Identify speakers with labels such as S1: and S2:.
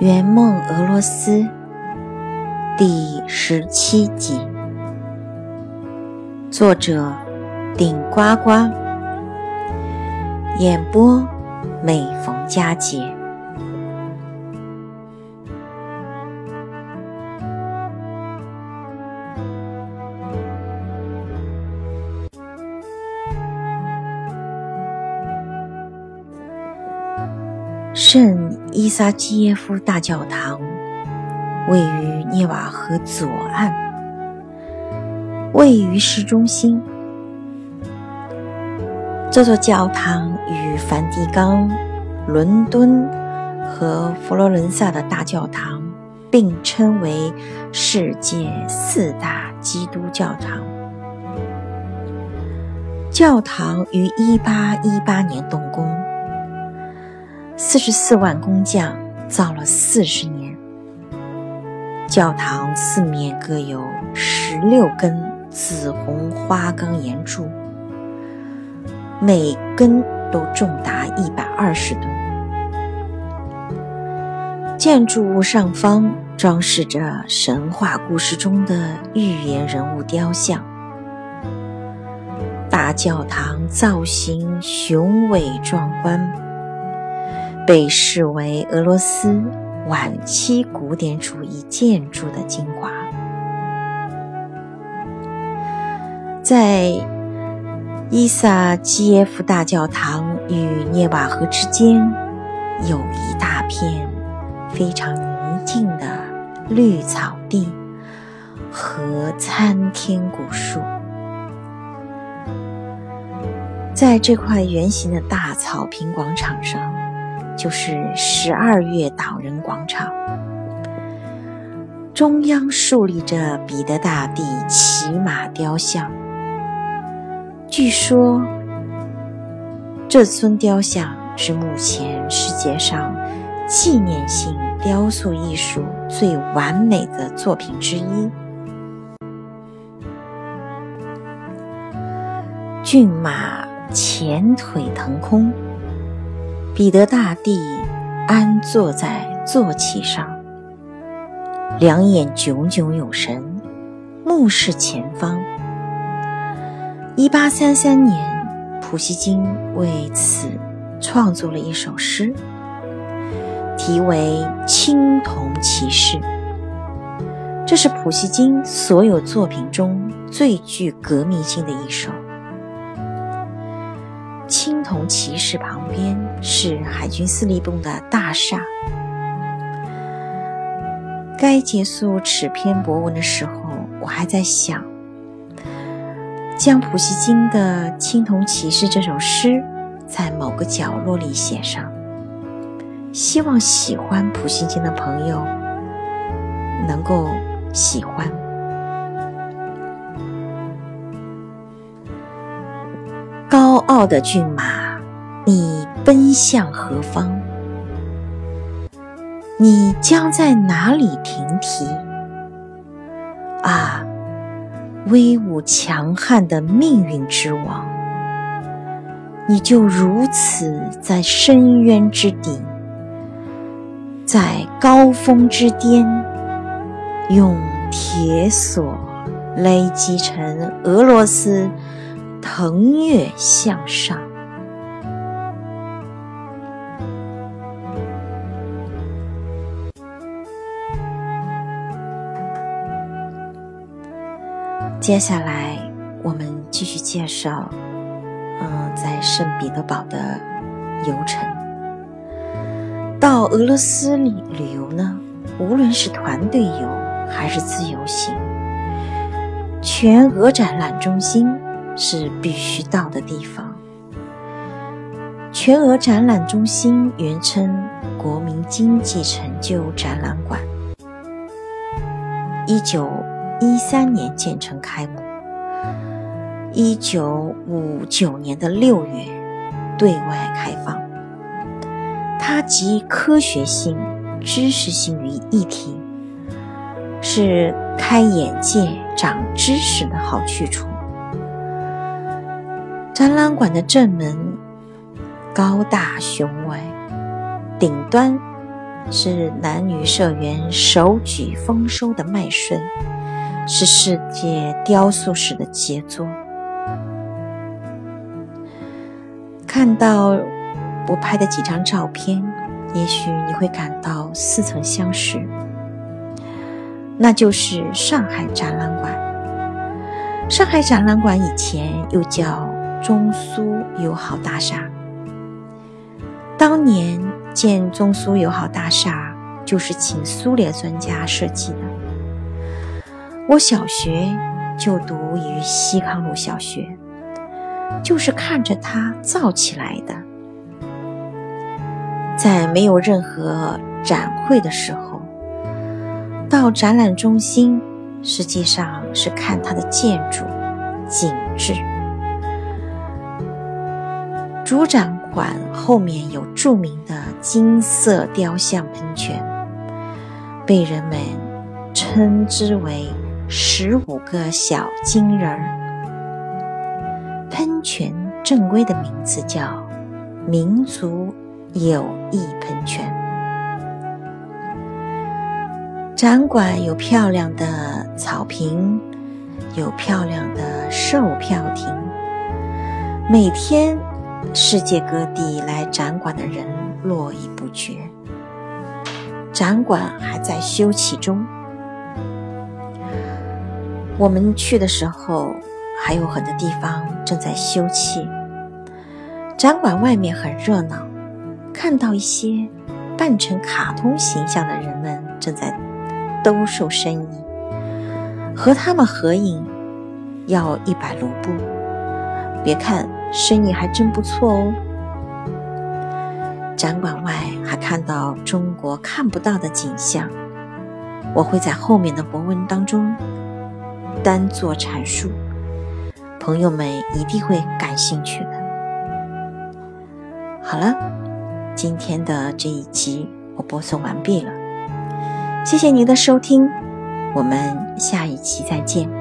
S1: 圆梦俄罗斯第十七集，作者顶呱呱，演播每逢佳节。圣伊萨基耶夫大教堂位于涅瓦河左岸，位于市中心。这座教堂与梵蒂冈、伦敦和佛罗伦萨的大教堂并称为世界四大基督教堂。教堂于1818年动工。四十四万工匠造了四十年。教堂四面各有十六根紫红花岗岩柱，每根都重达一百二十吨。建筑物上方装饰着神话故事中的寓言人物雕像。大教堂造型雄伟壮观。被视为俄罗斯晚期古典主义建筑的精华。在伊萨基耶夫大教堂与涅瓦河之间，有一大片非常宁静的绿草地和参天古树。在这块圆形的大草坪广场上。就是十二月党人广场，中央竖立着彼得大帝骑马雕像。据说，这尊雕像是目前世界上纪念性雕塑艺术最完美的作品之一。骏马前腿腾空。彼得大帝安坐在坐骑上，两眼炯炯有神，目视前方。一八三三年，普希金为此创作了一首诗，题为《青铜骑士》。这是普希金所有作品中最具革命性的一首。铜骑士旁边是海军司令部的大厦。该结束此篇博文的时候，我还在想，将普希金的《青铜骑士》这首诗在某个角落里写上，希望喜欢普希金的朋友能够喜欢。高傲的骏马，你奔向何方？你将在哪里停蹄？啊，威武强悍的命运之王，你就如此在深渊之底，在高峰之巅，用铁索勒击成俄罗斯。腾跃向上。接下来，我们继续介绍，嗯，在圣彼得堡的游程。到俄罗斯里旅游呢，无论是团队游还是自由行，全俄展览中心。是必须到的地方。全俄展览中心原称国民经济成就展览馆，一九一三年建成开幕，一九五九年的六月对外开放。它集科学性、知识性于一体，是开眼界、长知识的好去处。展览馆的正门高大雄伟，顶端是男女社员手举丰收的麦穗，是世界雕塑史的杰作。看到我拍的几张照片，也许你会感到似曾相识。那就是上海展览馆。上海展览馆以前又叫中苏友好大厦。当年建中苏友好大厦，就是请苏联专家设计的。我小学就读于西康路小学。就是看着它造起来的，在没有任何展会的时候，到展览中心，实际上是看它的建筑景致。主展馆后面有著名的金色雕像喷泉，被人们称之为“十五个小金人儿”。喷泉正规的名字叫民族友谊喷泉。展馆有漂亮的草坪，有漂亮的售票亭。每天，世界各地来展馆的人络绎不绝。展馆还在修葺中。我们去的时候。还有很多地方正在修葺。展馆外面很热闹，看到一些扮成卡通形象的人们正在兜售生意。和他们合影要一百卢布，别看生意还真不错哦。展馆外还看到中国看不到的景象，我会在后面的博文当中单做阐述。朋友们一定会感兴趣的。好了，今天的这一集我播送完毕了，谢谢您的收听，我们下一期再见。